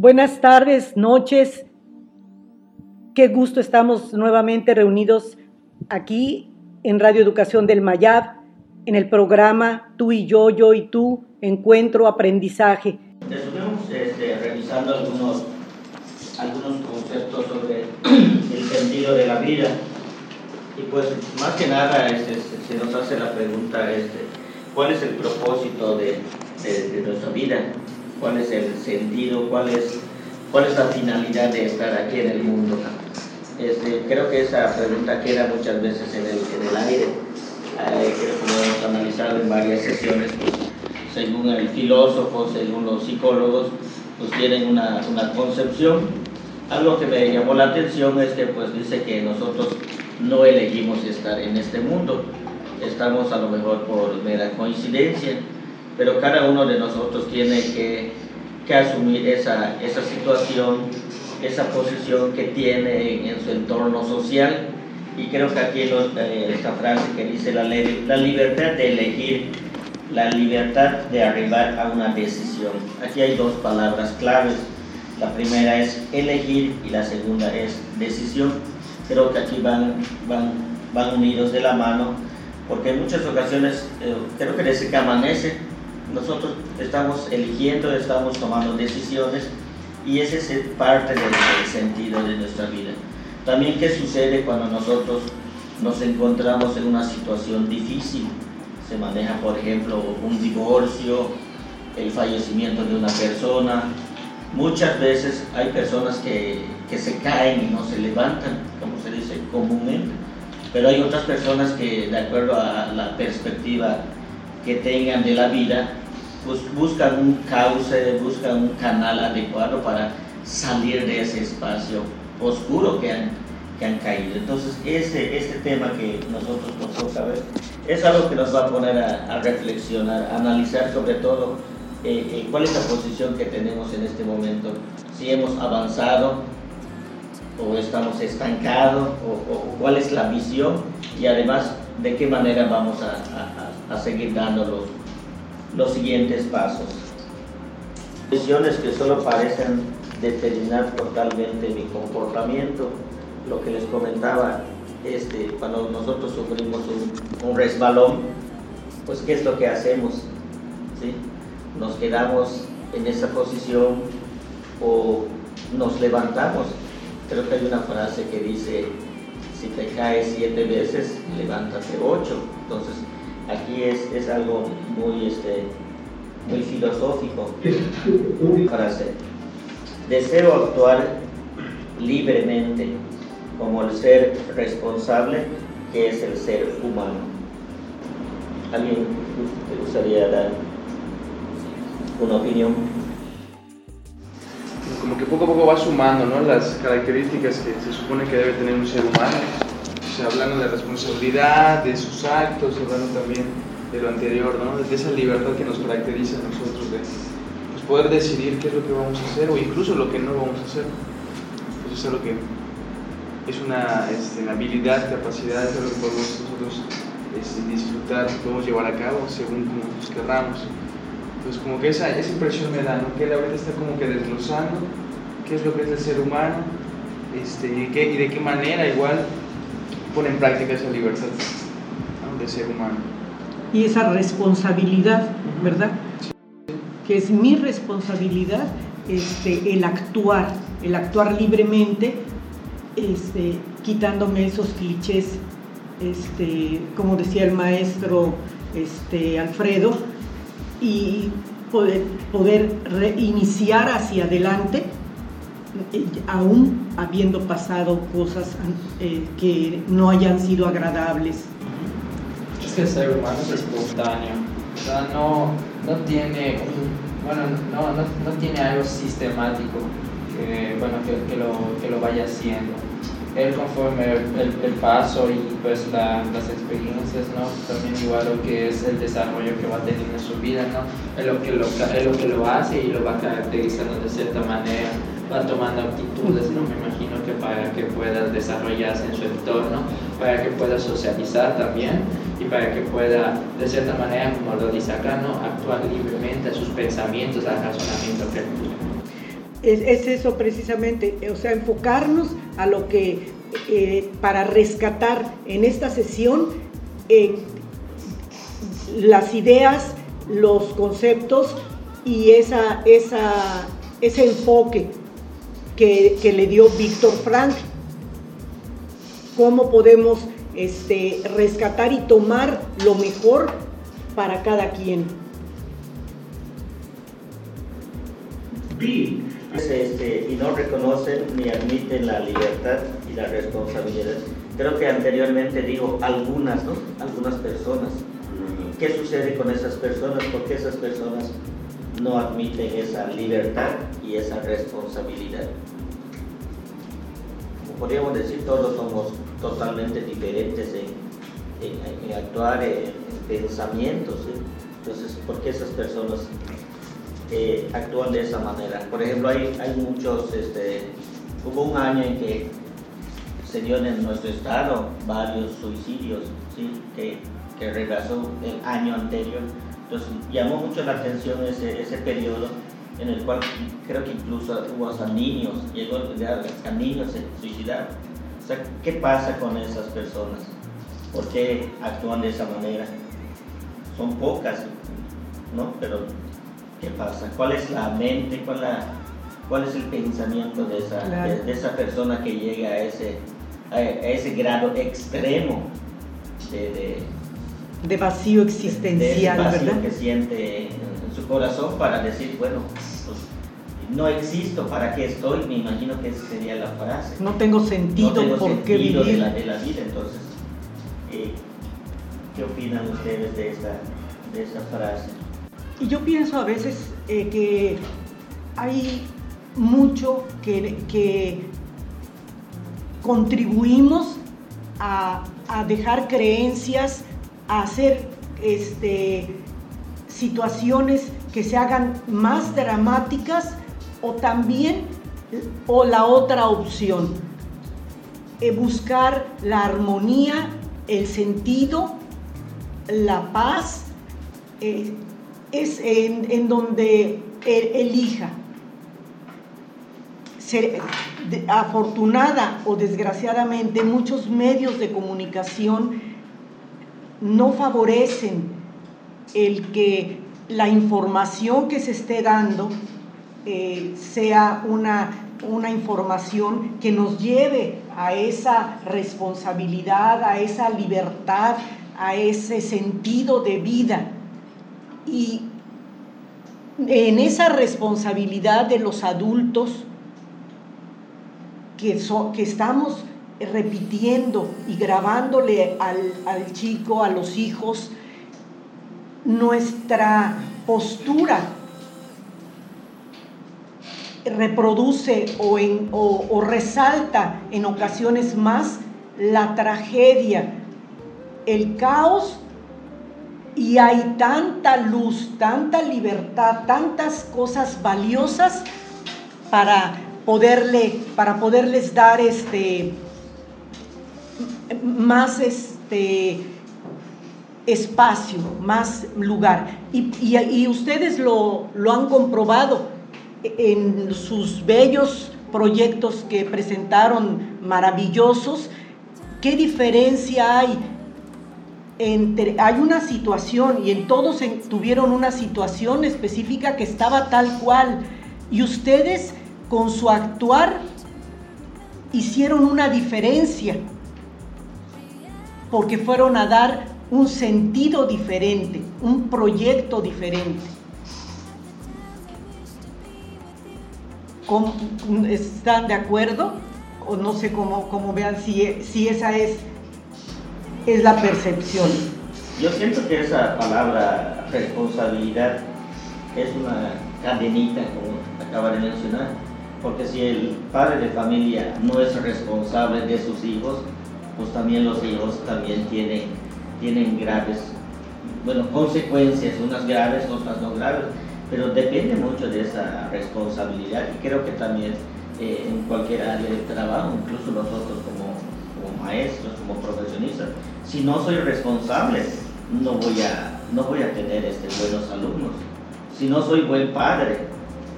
Buenas tardes, noches. Qué gusto estamos nuevamente reunidos aquí en Radio Educación del Mayab, en el programa Tú y yo, yo y tú, Encuentro, Aprendizaje. Estuvimos este, revisando algunos, algunos conceptos sobre el sentido de la vida y pues más que nada este, se nos hace la pregunta, este, ¿cuál es el propósito de, de nuestra vida? Cuál es el sentido, cuál es, cuál es la finalidad de estar aquí en el mundo. Este, creo que esa pregunta queda muchas veces en el, aire. Eh, creo que lo hemos analizado en varias sesiones, pues, según el filósofo, según los psicólogos, pues tienen una, una concepción. Algo que me llamó la atención es que pues dice que nosotros no elegimos estar en este mundo, estamos a lo mejor por mera coincidencia, pero cada uno de nosotros tiene que, que asumir esa, esa situación, esa posición que tiene en su entorno social. Y creo que aquí eh, esta frase que dice la, la libertad de elegir, la libertad de arribar a una decisión. Aquí hay dos palabras claves. La primera es elegir y la segunda es decisión. Creo que aquí van, van, van unidos de la mano porque en muchas ocasiones eh, creo que desde que amanece nosotros estamos eligiendo, estamos tomando decisiones y ese es parte del, sentido de nuestra vida. También qué sucede cuando nosotros nos encontramos en una situación difícil. Se maneja, por ejemplo, un divorcio, el fallecimiento de una persona. Muchas veces hay personas que, que se caen y no se levantan, como se dice comúnmente, pero hay otras personas que, de acuerdo a la perspectiva que tengan de la vida, pues buscan un cauce, buscan un canal adecuado para salir de ese espacio oscuro que han, que han caído. Entonces, ese, este tema que nosotros nos toca ver es algo que nos va a poner a, reflexionar, analizar sobre todo eh, eh, cuál es la posición que tenemos en este momento, si hemos avanzado o estamos estancados, o, cuál es la visión y además de qué manera vamos a, a, seguir dando los siguientes pasos. Decisiones que solo parecen determinar totalmente mi comportamiento, lo que les comentaba, este, cuando nosotros sufrimos un, resbalón, pues ¿qué es lo que hacemos? ¿Sí? Nos quedamos en esa posición o nos levantamos. Creo que hay una frase que dice, si te caes siete veces, levántate ocho. Entonces, aquí es, es algo muy, este, muy filosófico. Frase. Deseo actuar libremente como el ser responsable que es el ser humano. ¿Alguien te gustaría dar una opinión? Como que poco a poco va sumando ¿no? las características que se supone que debe tener un ser humano. Hablando de responsabilidad, de sus actos, hablando también de lo anterior, ¿no? de esa libertad que nos caracteriza a nosotros, de pues, poder decidir qué es lo que vamos a hacer o incluso lo que no vamos a hacer. Eso es algo que es una, este, habilidad, capacidad, es algo que podemos nosotros este, disfrutar, podemos llevar a cabo según como nos querramos. Entonces como que esa, esa impresión me da, ¿no? que él ahorita está como que desglosando qué es lo que es el ser humano este, y, qué, y de qué manera igual pone en práctica esa libertad de ser humano. Y esa responsabilidad, ¿verdad? Que es mi responsabilidad este, el actuar, el actuar libremente este, quitándome esos clichés, este, como decía el maestro este, Alfredo, y poder, poder reiniciar hacia adelante, aún habiendo pasado cosas eh, que no hayan sido agradables. Es que el ser humano es espontáneo, no, no tiene bueno, no, no, no tiene algo sistemático que, bueno, que, que, lo, que lo vaya haciendo él conforme el, paso y pues las experiencias, ¿no? También igual lo que es el desarrollo que va teniendo en su vida, ¿no? Es lo que lo, es lo, que lo hace y lo va caracterizando de cierta manera, va tomando actitudes, ¿no? Me imagino que para que pueda desarrollarse en su entorno, para que pueda socializar también y para que pueda, de cierta manera, como lo dice acá. Actuar libremente a sus pensamientos, al razonamiento que es, eso precisamente, o sea, enfocarnos a lo que, eh, para rescatar en esta sesión eh, las ideas, los conceptos y esa, esa, ese enfoque que, le dio Víctor Frank. Cómo podemos este, rescatar y tomar lo mejor para cada quien. Este, y no reconocen ni admiten la libertad y la responsabilidad. Creo que anteriormente digo algunas, ¿no? Algunas personas. ¿Qué sucede con esas personas? Porque esas personas no admiten esa libertad y esa responsabilidad. Podríamos decir, todos somos totalmente diferentes en, actuar, en, pensamientos. Entonces, ¿por qué esas personas eh, actúan de esa manera. Por ejemplo, hay, hay muchos, este, hubo un año en que se dio en nuestro estado varios suicidios ¿sí? que, que regresó el año anterior. Entonces llamó mucho la atención ese, ese periodo en el cual creo que incluso hubo hasta niños, llegó a niños se suicidaron. O sea, ¿qué pasa con esas personas? ¿Por qué actúan de esa manera? Son pocas, ¿no? Pero ¿Qué pasa? ¿Cuál es la mente? ¿Cuál, la, cuál es el pensamiento de esa, de, esa persona que llega a ese, a, ese grado extremo de, de, vacío existencial, vacío que siente en su corazón para decir, bueno, pues, no existo, ¿para qué estoy? Me imagino que esa sería la frase. No tengo sentido, no tengo ¿por qué vivir? De la, de la vida, entonces, eh, ¿qué opinan ustedes de esa, de esa frase? Y yo pienso a veces eh, que hay mucho que, contribuimos a, dejar creencias, a hacer este, situaciones que se hagan más dramáticas o también o la otra opción, eh, buscar la armonía, el sentido, la paz, eh, es en, donde elija. Ser, afortunada o desgraciadamente muchos medios de comunicación no favorecen el que la información que se esté dando eh, sea una, una información que nos lleve a esa responsabilidad, a esa libertad, a ese sentido de vida. Y en esa responsabilidad de los adultos que, que estamos repitiendo y grabándole al, chico, a los hijos, nuestra postura reproduce o, o, resalta en ocasiones más la tragedia, el caos y hay tanta luz, tanta libertad, tantas cosas valiosas para poderle, para poderles dar este más este espacio, más lugar. Y, ustedes lo, lo han comprobado en sus bellos proyectos que presentaron maravillosos. ¿Qué diferencia hay hay una situación y en todos tuvieron una situación específica que estaba tal cual y ustedes con su actuar hicieron una diferencia porque fueron a dar un sentido diferente, un proyecto diferente. ¿Están de acuerdo? O no sé cómo, cómo vean si, si esa es es la percepción. Yo siento que esa palabra responsabilidad es una cadenita, como acaba de mencionar, porque si el padre de familia no es responsable de sus hijos, pues también los hijos también tienen, tienen graves, bueno, consecuencias, unas graves, otras no graves, pero depende mucho de esa responsabilidad y creo que también eh, en cualquier área de trabajo, incluso nosotros como, como maestros, como profesionistas, si no soy responsable, no voy a, no voy a tener este, buenos alumnos. Si no soy buen padre,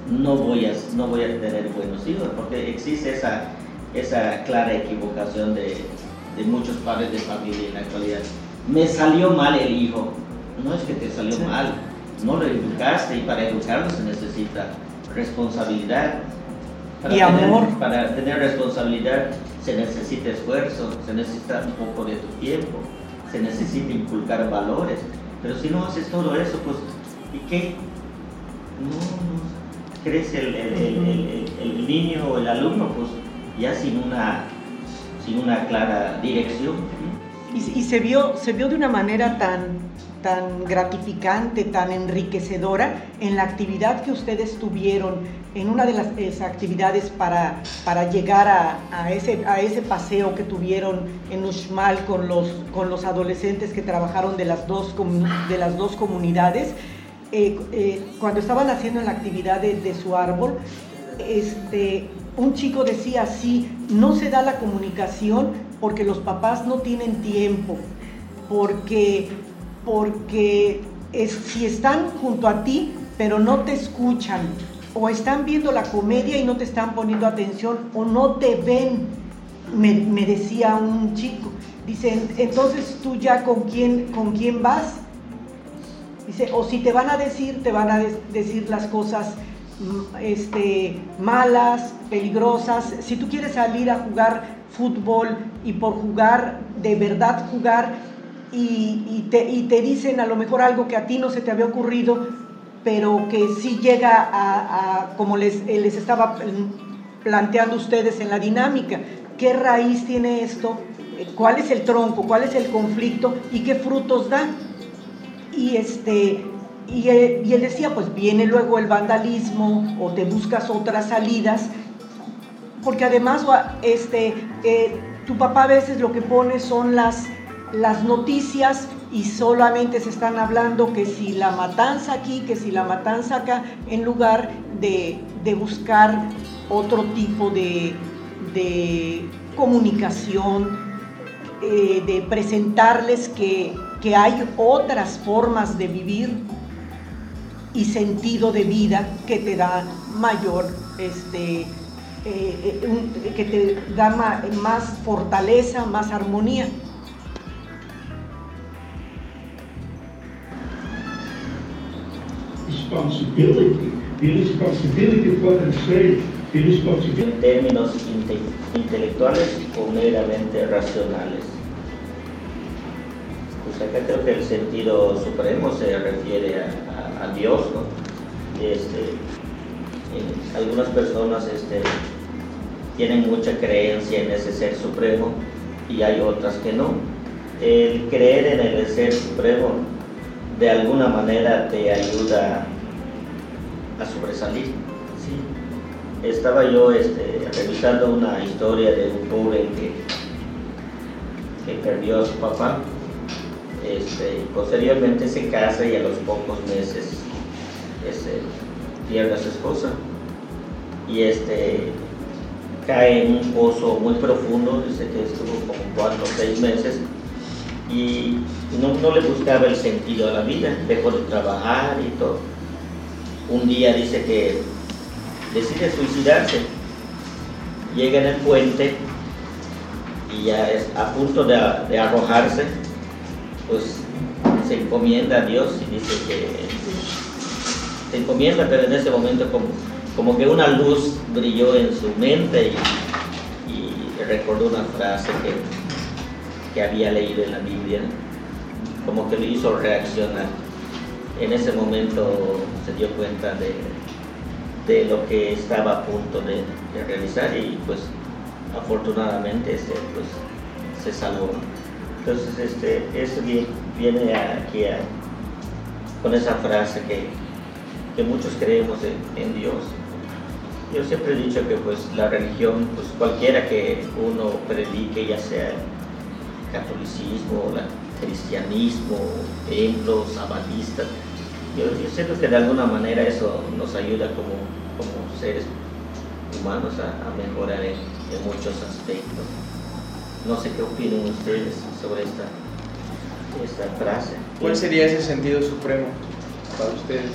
no voy a, no voy a tener buenos hijos, porque existe esa, esa clara equivocación de, de muchos padres de familia en la actualidad. Me salió mal el hijo. No es que te salió mal, no lo educaste y para educarlo se necesita responsabilidad. y amor. Para tener responsabilidad se necesita esfuerzo, se necesita un poco de tu tiempo, se necesita inculcar valores. Pero si no haces todo eso, pues, ¿y qué? No, no crece el, el, el, niño o el alumno, pues, ya sin una, sin una clara dirección. Y, y se, vio, se vio de una manera tan tan gratificante, tan enriquecedora en la actividad que ustedes tuvieron, en una de las actividades para, para llegar a, ese, a ese paseo que tuvieron en Uxmal con los, con los adolescentes que trabajaron de las dos, de las dos comunidades. Eh, eh, cuando estaban haciendo la actividad de, su árbol, este, un chico decía así, no se da la comunicación porque los papás no tienen tiempo, porque porque si están junto a ti, pero no te escuchan, o están viendo la comedia y no te están poniendo atención, o no te ven, me, decía un chico. Dice, entonces tú ya con quién, con quién vas. Dice, o si te van a decir, te van a decir las cosas este, malas, peligrosas. Si tú quieres salir a jugar fútbol y por jugar, de verdad jugar, y, te, dicen a lo mejor algo que a ti no se te había ocurrido, pero que sí llega a, como les, les estaba planteando ustedes en la dinámica, qué raíz tiene esto, cuál es el tronco, cuál es el conflicto y qué frutos da. Y, este, y, él, decía, pues viene luego el vandalismo o te buscas otras salidas, porque además este, eh, tu papá a veces lo que pone son las las noticias y solamente se están hablando que si la matanza aquí, que si la matanza acá, en lugar de, buscar otro tipo de, comunicación, eh, de presentarles que, hay otras formas de vivir y sentido de vida que te da mayor, este, eh, eh, que te da más fortaleza, más armonía. responsibility. En términos inte intelectuales o meramente racionales. Pues acá creo que el sentido supremo se refiere a, a, Dios, ¿no? este, eh, algunas personas este, tienen mucha creencia en ese ser supremo y hay otras que no. El creer en el ser supremo de alguna manera te ayuda a sobresalir. ¿sí? Estaba yo este, revisando una historia de un joven que, que perdió a su papá. Este, posteriormente se casa y a los pocos meses este, pierde a su esposa. Y este, cae en un pozo muy profundo, dice que estuvo como cuatro o seis meses y no, no, le buscaba el sentido a la vida, dejó de trabajar y todo. Un día dice que decide suicidarse, llega en el puente y ya es a punto de, de arrojarse, pues se encomienda a Dios y dice que se encomienda, pero en ese momento como como que una luz brilló en su mente y, recordó una frase que, que, había leído en la Biblia, como que le hizo reaccionar. En ese momento se dio cuenta de, de lo que estaba a punto de, de realizar y pues afortunadamente este, pues, se salvó. Entonces este, eso viene aquí con esa frase que, que muchos creemos en, Dios yo siempre he dicho que pues la religión, pues cualquiera que uno predique, ya sea el catolicismo, el cristianismo, templos, sabbatistas, yo, siento que de alguna manera eso nos ayuda como, como seres humanos a, mejorar en, muchos aspectos. No sé qué opinan ustedes sobre esta, esta frase. ¿Cuál sería ese sentido supremo para ustedes?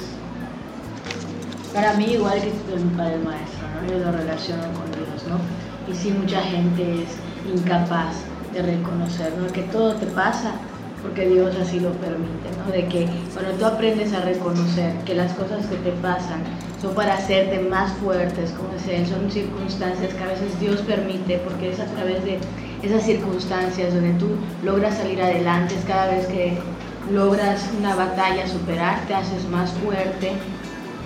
Para mí, igual que el Padre Maestro, ¿no? yo lo relaciono con Dios, ¿no? Y sí, mucha gente es incapaz de reconocer, ¿no? Que todo te pasa porque Dios así lo permite, ¿no? De que cuando tú aprendes a reconocer que las cosas que te pasan son para hacerte más fuertes, como dicen, son circunstancias que a veces Dios permite, porque es a través de esas circunstancias donde tú logras salir adelante, cada vez que logras una batalla superar, te haces más fuerte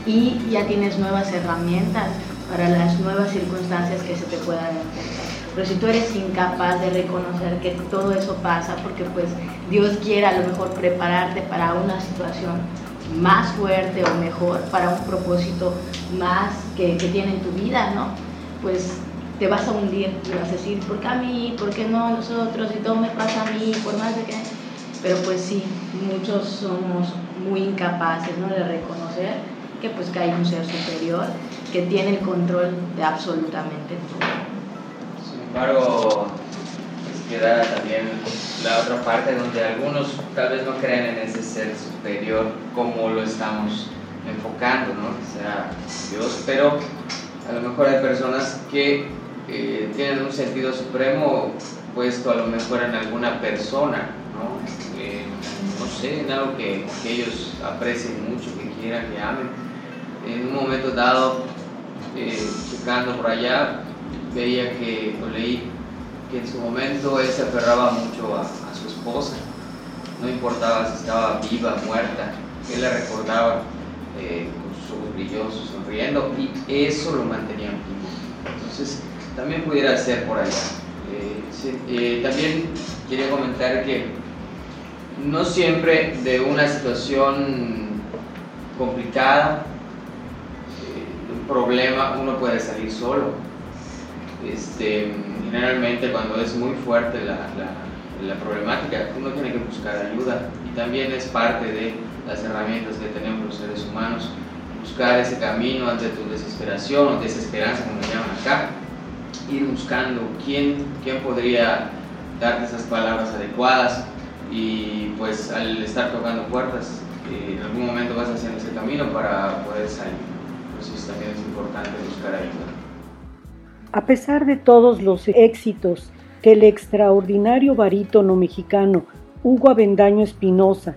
y ya tienes nuevas herramientas para las nuevas circunstancias que se te puedan enfrentar. Pero si tú eres incapaz de reconocer que todo eso pasa, porque pues Dios quiere a lo mejor prepararte para una situación más fuerte o mejor, para un propósito más que, que tiene en tu vida, ¿no? Pues te vas a hundir y vas a decir, ¿por qué a mí? ¿Por qué no a nosotros? Y todo me pasa a mí, por más de que... Pero pues sí, muchos somos muy incapaces ¿no? de reconocer que pues que hay un ser superior que tiene el control de absolutamente todo. Sin embargo, pues queda también la otra parte donde algunos tal vez no creen en ese ser superior como lo estamos enfocando, ¿no? O sea, Dios, pero a lo mejor hay personas que tienen un sentido supremo puesto a lo mejor en alguna persona, ¿no? Eh, no sé, en algo que, que ellos aprecien mucho, que quieran, que amen en un momento dado, eh, checando por allá, veía que, o leí que en su momento él se aferraba mucho a, su esposa, no importaba si estaba viva, muerta, él la recordaba eh, con sus ojos brillosos, sonriendo, y eso lo mantenía vivo. Entonces, también pudiera ser por allá. Eh, también quería comentar que no siempre de una situación complicada problema uno puede salir solo. Este, generalmente cuando es muy fuerte la, la, problemática, uno tiene que buscar ayuda y también es parte de las herramientas que tenemos los seres humanos, buscar ese camino ante tu desesperación o desesperanza, como le llaman acá, ir buscando quién, quién podría darte esas palabras adecuadas y pues al estar tocando puertas, eh, en algún momento vas haciendo ese camino para poder salir también es importante buscar ayuda. A pesar de todos los éxitos que el extraordinario barítono mexicano Hugo Avendaño Espinosa,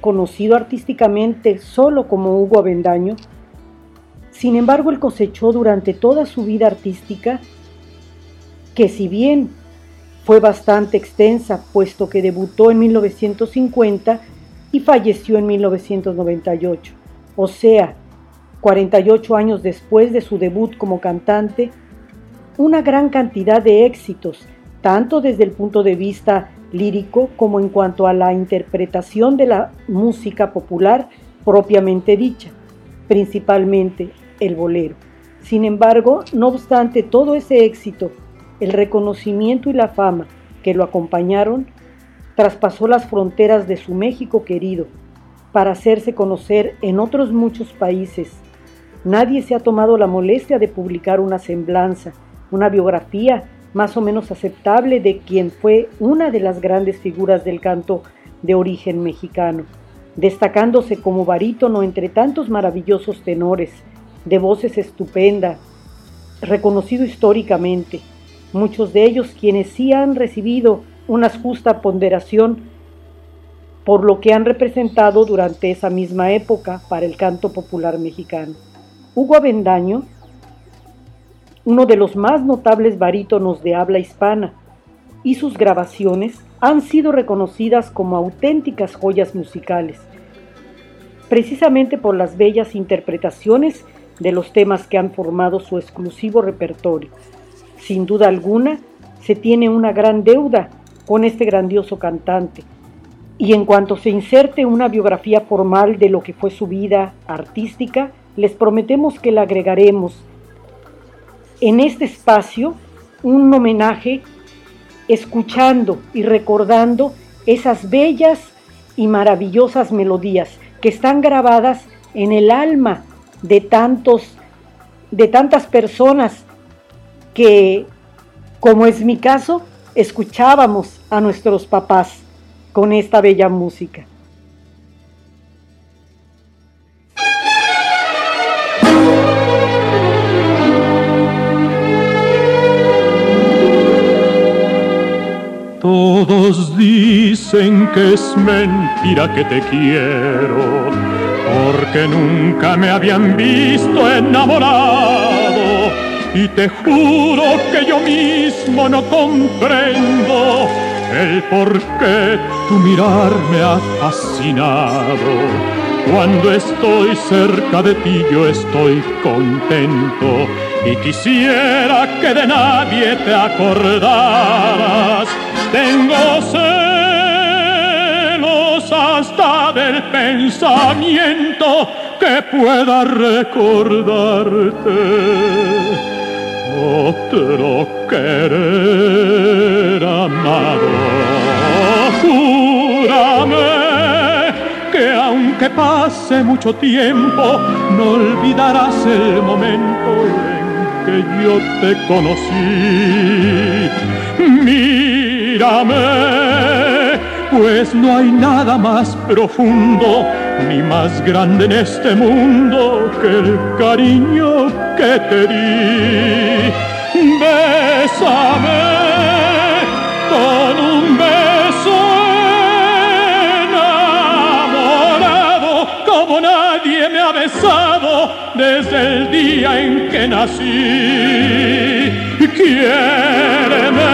conocido artísticamente solo como Hugo Avendaño, sin embargo él cosechó durante toda su vida artística, que si bien fue bastante extensa, puesto que debutó en 1950 y falleció en 1998, o sea, 48 años después de su debut como cantante, una gran cantidad de éxitos, tanto desde el punto de vista lírico como en cuanto a la interpretación de la música popular propiamente dicha, principalmente el bolero. Sin embargo, no obstante todo ese éxito, el reconocimiento y la fama que lo acompañaron traspasó las fronteras de su México querido para hacerse conocer en otros muchos países. Nadie se ha tomado la molestia de publicar una semblanza, una biografía más o menos aceptable de quien fue una de las grandes figuras del canto de origen mexicano, destacándose como barítono entre tantos maravillosos tenores, de voces estupenda, reconocido históricamente, muchos de ellos quienes sí han recibido una justa ponderación por lo que han representado durante esa misma época para el canto popular mexicano. Hugo Avendaño, uno de los más notables barítonos de habla hispana, y sus grabaciones han sido reconocidas como auténticas joyas musicales, precisamente por las bellas interpretaciones de los temas que han formado su exclusivo repertorio. Sin duda alguna, se tiene una gran deuda con este grandioso cantante. Y en cuanto se inserte una biografía formal de lo que fue su vida artística, les prometemos que le agregaremos en este espacio un homenaje escuchando y recordando esas bellas y maravillosas melodías que están grabadas en el alma de tantos de tantas personas que como es mi caso escuchábamos a nuestros papás con esta bella música. Todos dicen que es mentira que te quiero, porque nunca me habían visto enamorado. Y te juro que yo mismo no comprendo el por qué tu mirar me ha fascinado. Cuando estoy cerca de ti yo estoy contento y quisiera que de nadie te acordaras tengo celos hasta del pensamiento que pueda recordarte. Otro querer amado, júrame que aunque pase mucho tiempo, no olvidarás el momento en que yo te conocí. Mírame, pues no hay nada más profundo ni más grande en este mundo que el cariño que te di. Bésame con un beso enamorado como nadie me ha besado desde el día en que nací. Quiéreme,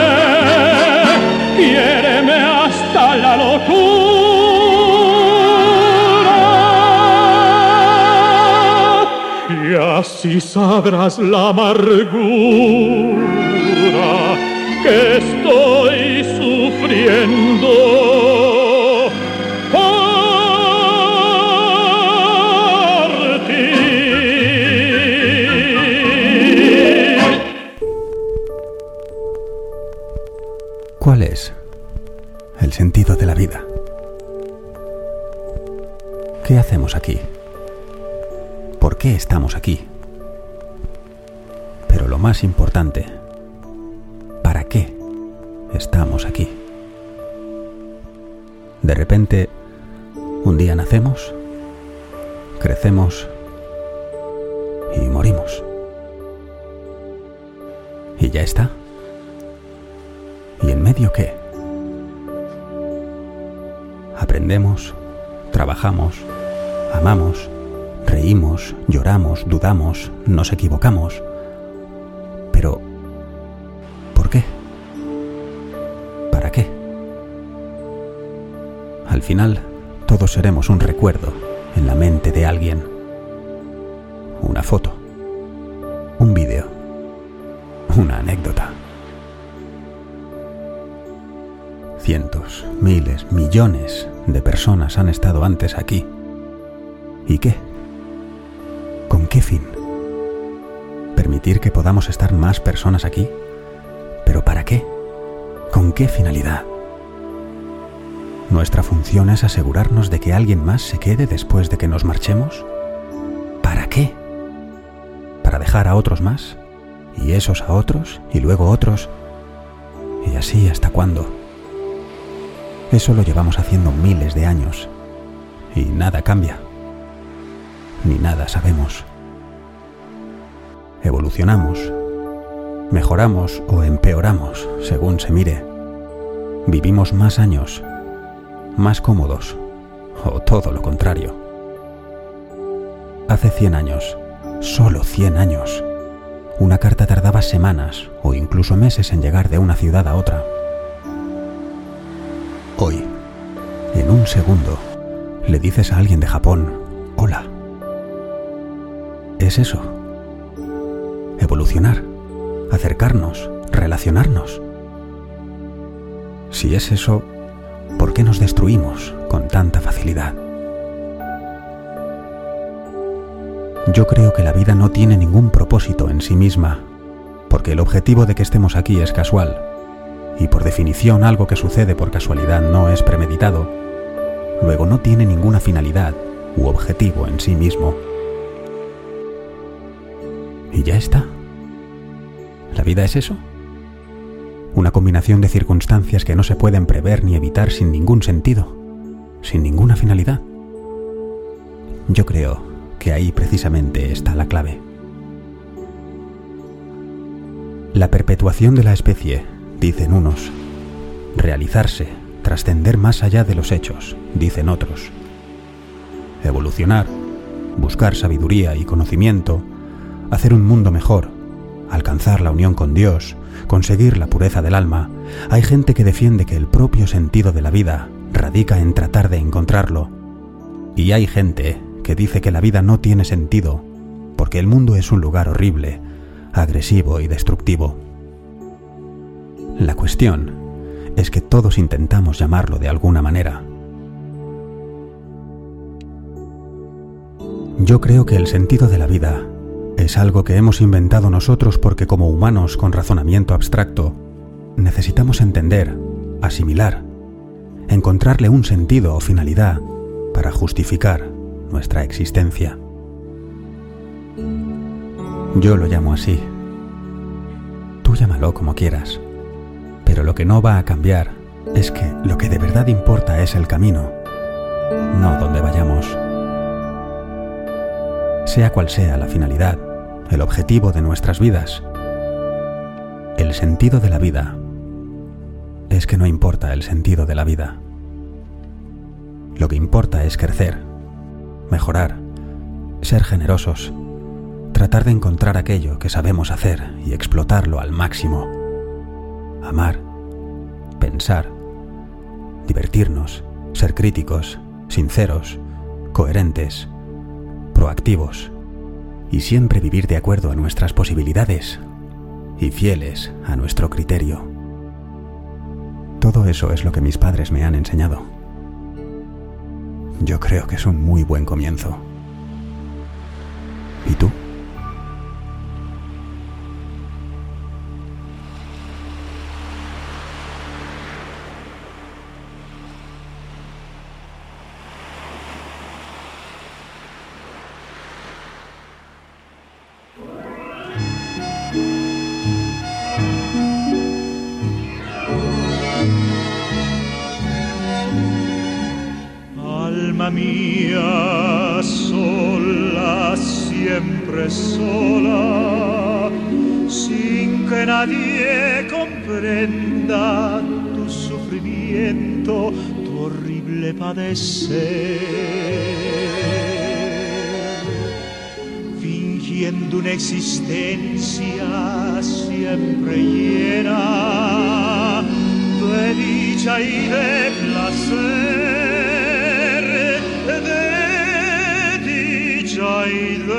quiéreme hasta la locura. Y así sabrás la amargura que estoy sufriendo. ¿Cuál es el sentido de la vida? ¿Qué hacemos aquí? ¿Por qué estamos aquí? Pero lo más importante, ¿para qué estamos aquí? De repente, un día nacemos, crecemos y morimos. Y ya está. ¿Y en medio qué? Aprendemos, trabajamos, amamos, reímos, lloramos, dudamos, nos equivocamos. Al final, todos seremos un recuerdo en la mente de alguien. una foto, un vídeo, una anécdota. Cientos, miles, millones de personas han estado antes aquí. ¿Y qué? ¿Con qué fin? ¿Permitir que podamos estar más personas aquí? ¿Pero para qué? ¿Con qué finalidad? ¿Nuestra función es asegurarnos de que alguien más se quede después de que nos marchemos? ¿Para qué? ¿Para dejar a otros más? ¿Y esos a otros? ¿Y luego otros? ¿Y así hasta cuándo? Eso lo llevamos haciendo miles de años. Y nada cambia. Ni nada sabemos. Evolucionamos. Mejoramos o empeoramos, según se mire. Vivimos más años más cómodos, o todo lo contrario. Hace 100 años, solo 100 años, una carta tardaba semanas o incluso meses en llegar de una ciudad a otra. Hoy, en un segundo, le dices a alguien de Japón, hola. Es eso. Evolucionar, acercarnos, relacionarnos. Si es eso, ¿por qué nos destruimos con tanta facilidad? Yo creo que la vida no tiene ningún propósito en sí misma, porque el objetivo de que estemos aquí es casual, y por definición algo que sucede por casualidad no es premeditado, luego no tiene ninguna finalidad u objetivo en sí mismo. Y ya está. ¿La vida es eso? Una combinación de circunstancias que no se pueden prever ni evitar sin ningún sentido, sin ninguna finalidad. Yo creo que ahí precisamente está la clave. La perpetuación de la especie, dicen unos, realizarse, trascender más allá de los hechos, dicen otros, evolucionar, buscar sabiduría y conocimiento, hacer un mundo mejor, alcanzar la unión con Dios, conseguir la pureza del alma, hay gente que defiende que el propio sentido de la vida radica en tratar de encontrarlo. Y hay gente que dice que la vida no tiene sentido porque el mundo es un lugar horrible, agresivo y destructivo. La cuestión es que todos intentamos llamarlo de alguna manera. Yo creo que el sentido de la vida es algo que hemos inventado nosotros porque como humanos con razonamiento abstracto, necesitamos entender, asimilar, encontrarle un sentido o finalidad para justificar nuestra existencia. Yo lo llamo así. Tú llámalo como quieras, pero lo que no va a cambiar es que lo que de verdad importa es el camino, no donde vayamos sea cual sea la finalidad, el objetivo de nuestras vidas. El sentido de la vida es que no importa el sentido de la vida. Lo que importa es crecer, mejorar, ser generosos, tratar de encontrar aquello que sabemos hacer y explotarlo al máximo. Amar, pensar, divertirnos, ser críticos, sinceros, coherentes, proactivos y siempre vivir de acuerdo a nuestras posibilidades y fieles a nuestro criterio. Todo eso es lo que mis padres me han enseñado. Yo creo que es un muy buen comienzo. ¿Y tú?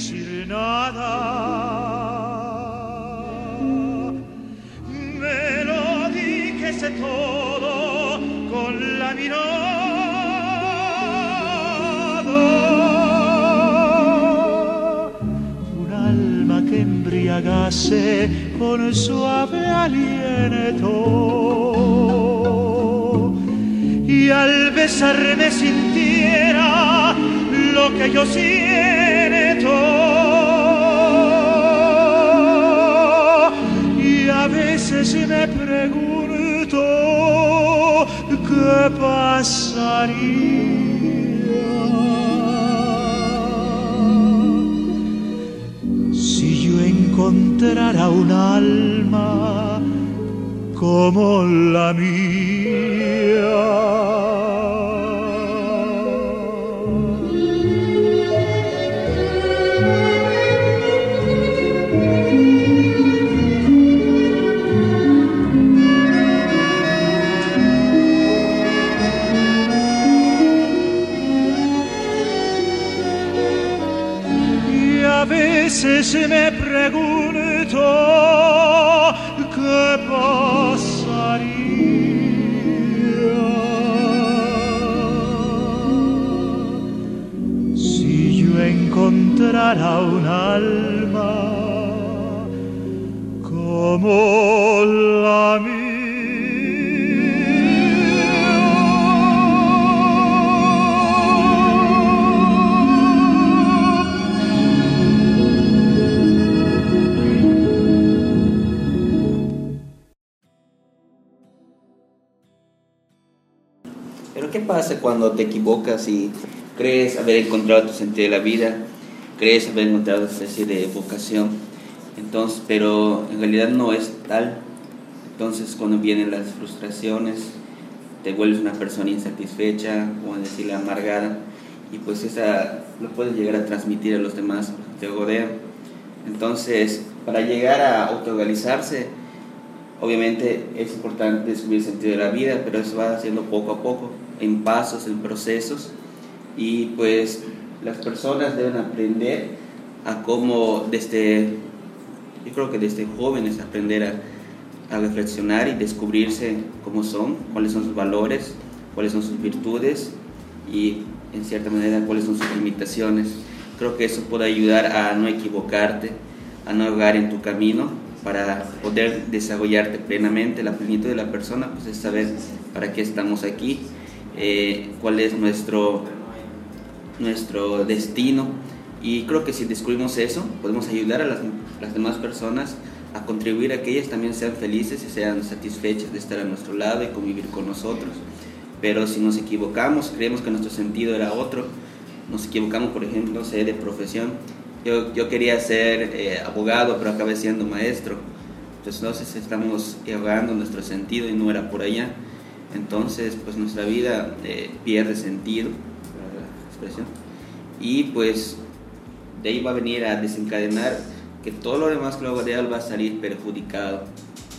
decir nada me lo dijese todo con la mirada. Un alma que embriagase con suave aliento y al besarme sintiera lo que yo siento. Y a veces me pregunto qué pasaría si yo encontrara un alma como la mía. Equivocas y crees haber encontrado tu sentido de la vida, crees haber encontrado esa especie de vocación, entonces, pero en realidad no es tal. Entonces cuando vienen las frustraciones, te vuelves una persona insatisfecha, o decirle amargada, y pues esa lo puedes llegar a transmitir a los demás te rodean. Entonces, para llegar a autorealizarse, obviamente es importante descubrir el sentido de la vida, pero eso va haciendo poco a poco, en pasos, en procesos, y pues las personas deben aprender a cómo desde, yo creo que desde jóvenes aprender a, a reflexionar y descubrirse cómo son, cuáles son sus valores, cuáles son sus virtudes y en cierta manera cuáles son sus limitaciones. Creo que eso puede ayudar a no equivocarte, a no errar en tu camino para poder desarrollarte plenamente. La plenitud de la persona pues es saber para qué estamos aquí, eh, cuál es nuestro, nuestro destino. Y creo que si descubrimos eso, podemos ayudar a las, las demás personas a contribuir a que ellas también sean felices y sean satisfechas de estar a nuestro lado y convivir con nosotros. Pero si nos equivocamos, creemos que nuestro sentido era otro, nos equivocamos, por ejemplo, sé, de profesión. Yo, yo quería ser eh, abogado, pero acabé siendo maestro. Entonces estamos errando nuestro sentido y no era por allá. Entonces, pues nuestra vida eh, pierde sentido, la expresión. Y pues de ahí va a venir a desencadenar que todo lo demás que lo hago real va a salir perjudicado,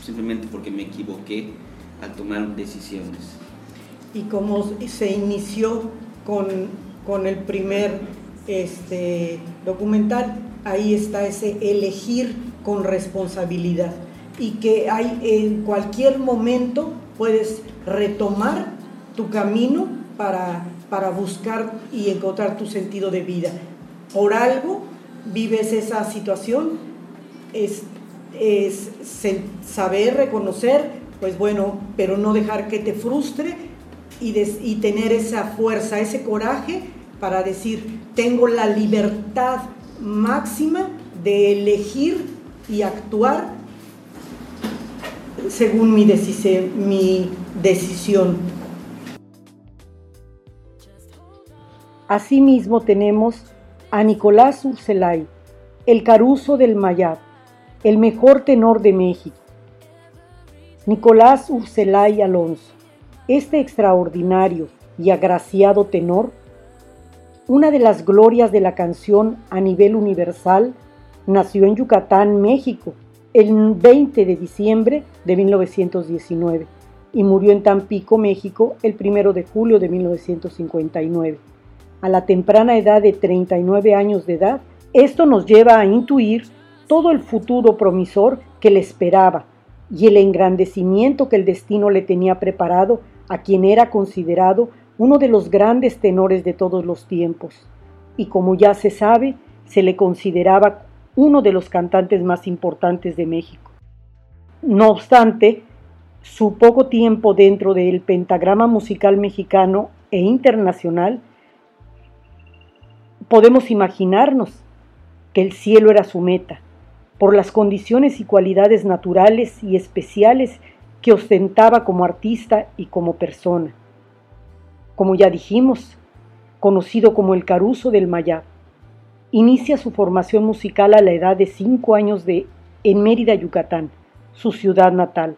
simplemente porque me equivoqué al tomar decisiones. Y como se inició con, con el primer este, documental, ahí está ese elegir con responsabilidad y que hay en cualquier momento puedes retomar tu camino para, para buscar y encontrar tu sentido de vida. Por algo vives esa situación, es, es saber reconocer, pues bueno, pero no dejar que te frustre y, des, y tener esa fuerza, ese coraje para decir, tengo la libertad máxima de elegir y actuar según mi, decisión. Mi decisión. Asimismo tenemos a Nicolás Urselay, el Caruso del Mayab, el mejor tenor de México. Nicolás Urselay Alonso, este extraordinario y agraciado tenor, una de las glorias de la canción a nivel universal, nació en Yucatán, México, el 20 de diciembre de 1919 y murió en Tampico, México, el 1 de julio de 1959. A la temprana edad de 39 años de edad, esto nos lleva a intuir todo el futuro promisor que le esperaba y el engrandecimiento que el destino le tenía preparado a quien era considerado uno de los grandes tenores de todos los tiempos. Y como ya se sabe, se le consideraba uno de los cantantes más importantes de México. No obstante, su poco tiempo dentro del pentagrama musical mexicano e internacional, podemos imaginarnos que el cielo era su meta, por las condiciones y cualidades naturales y especiales que ostentaba como artista y como persona. Como ya dijimos, conocido como el Caruso del Mayab, inicia su formación musical a la edad de cinco años de, en Mérida, Yucatán, su ciudad natal.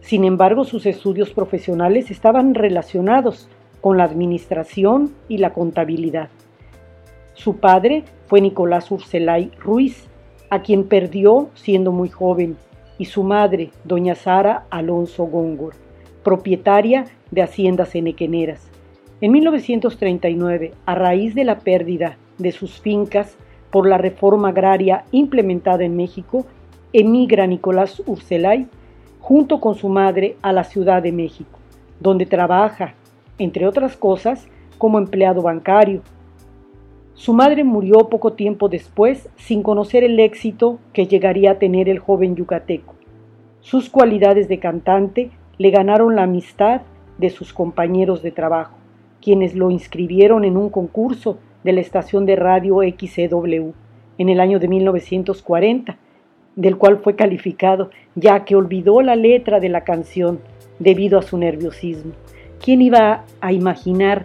Sin embargo, sus estudios profesionales estaban relacionados con la administración y la contabilidad. Su padre fue Nicolás Urselay Ruiz, a quien perdió siendo muy joven, y su madre, doña Sara Alonso Góngor, propietaria de haciendas enequeneras. En 1939, a raíz de la pérdida de sus fincas por la reforma agraria implementada en México, emigra Nicolás Urselay junto con su madre a la Ciudad de México, donde trabaja, entre otras cosas, como empleado bancario. Su madre murió poco tiempo después sin conocer el éxito que llegaría a tener el joven yucateco. Sus cualidades de cantante le ganaron la amistad de sus compañeros de trabajo, quienes lo inscribieron en un concurso de la estación de radio XCW en el año de 1940 del cual fue calificado, ya que olvidó la letra de la canción debido a su nerviosismo. ¿Quién iba a imaginar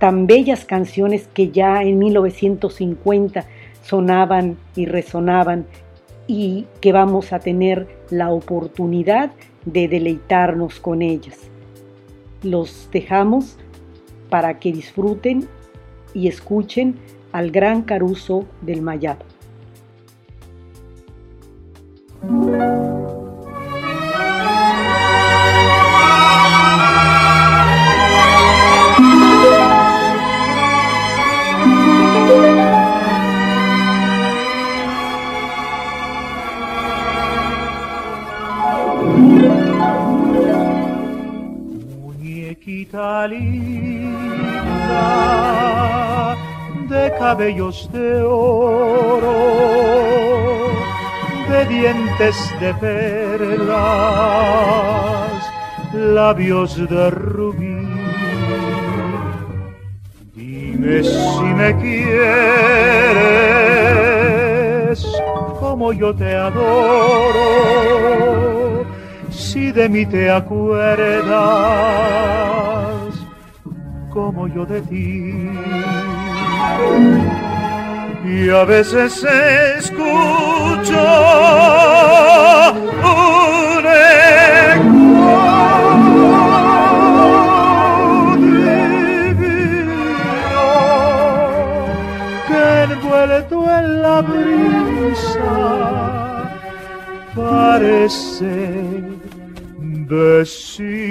tan bellas canciones que ya en 1950 sonaban y resonaban y que vamos a tener la oportunidad de deleitarnos con ellas? Los dejamos para que disfruten y escuchen al gran Caruso del Mayab. Linda de cabellos de oro de dientes de perlas, labios de rubí. Dime si me quieres como yo te adoro, si de mí te acuerdas como yo de ti y a veces escucho un eco divino que envuelto en la brisa parece decir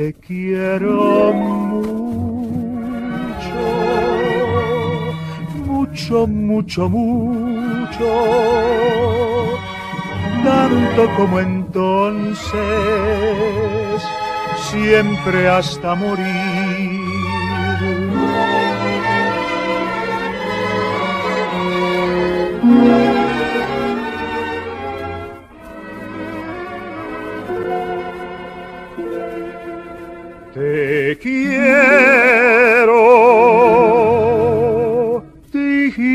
te quiero mucho, mucho, mucho, mucho, tanto como entonces, siempre hasta morir. Quiero, dijiste,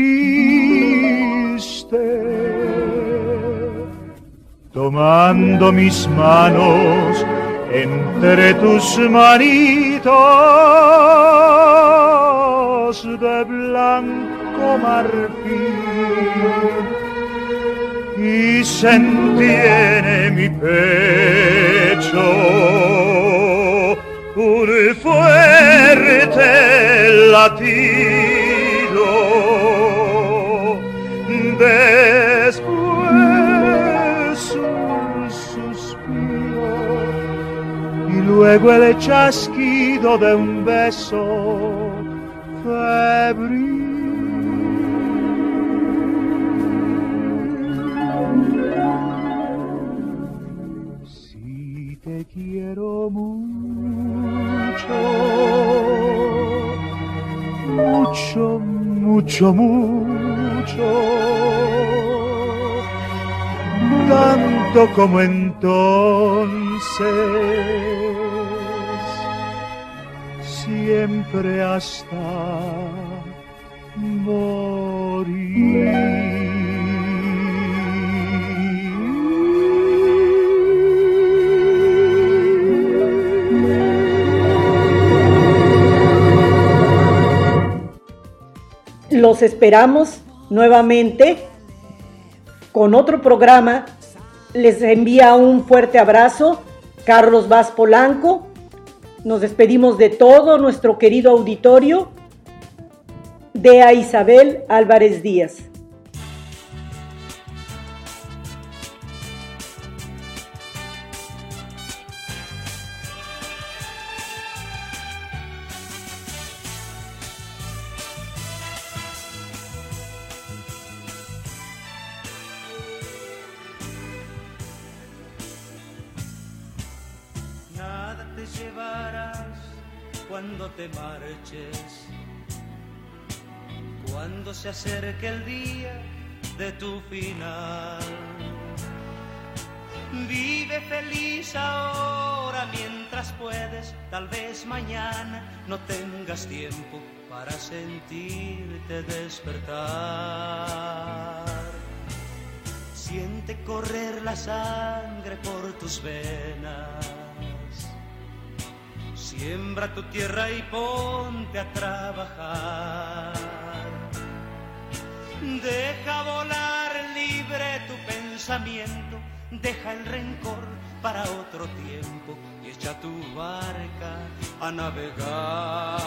tomando mis manos entre tus manitos de blanco marfil y sentí mi pecho fuerte latido. Después un suspiro y luego el chasquido de un beso febril. Mucho, mucho, tanto como entonces, siempre hasta. Los esperamos nuevamente con otro programa. Les envía un fuerte abrazo Carlos Vaz Polanco. Nos despedimos de todo nuestro querido auditorio. De a Isabel Álvarez Díaz. Sentirte despertar. Siente correr la sangre por tus venas. Siembra tu tierra y ponte a trabajar. Deja volar libre tu pensamiento, deja el rencor para otro tiempo y echa tu barca a navegar.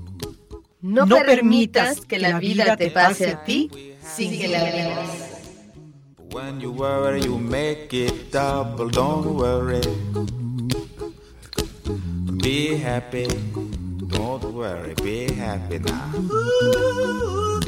No, no permitas que la vida te pase a ti sin que la vivas. When you worry, you make it double. Don't worry. Be happy. Don't worry. Be happy now.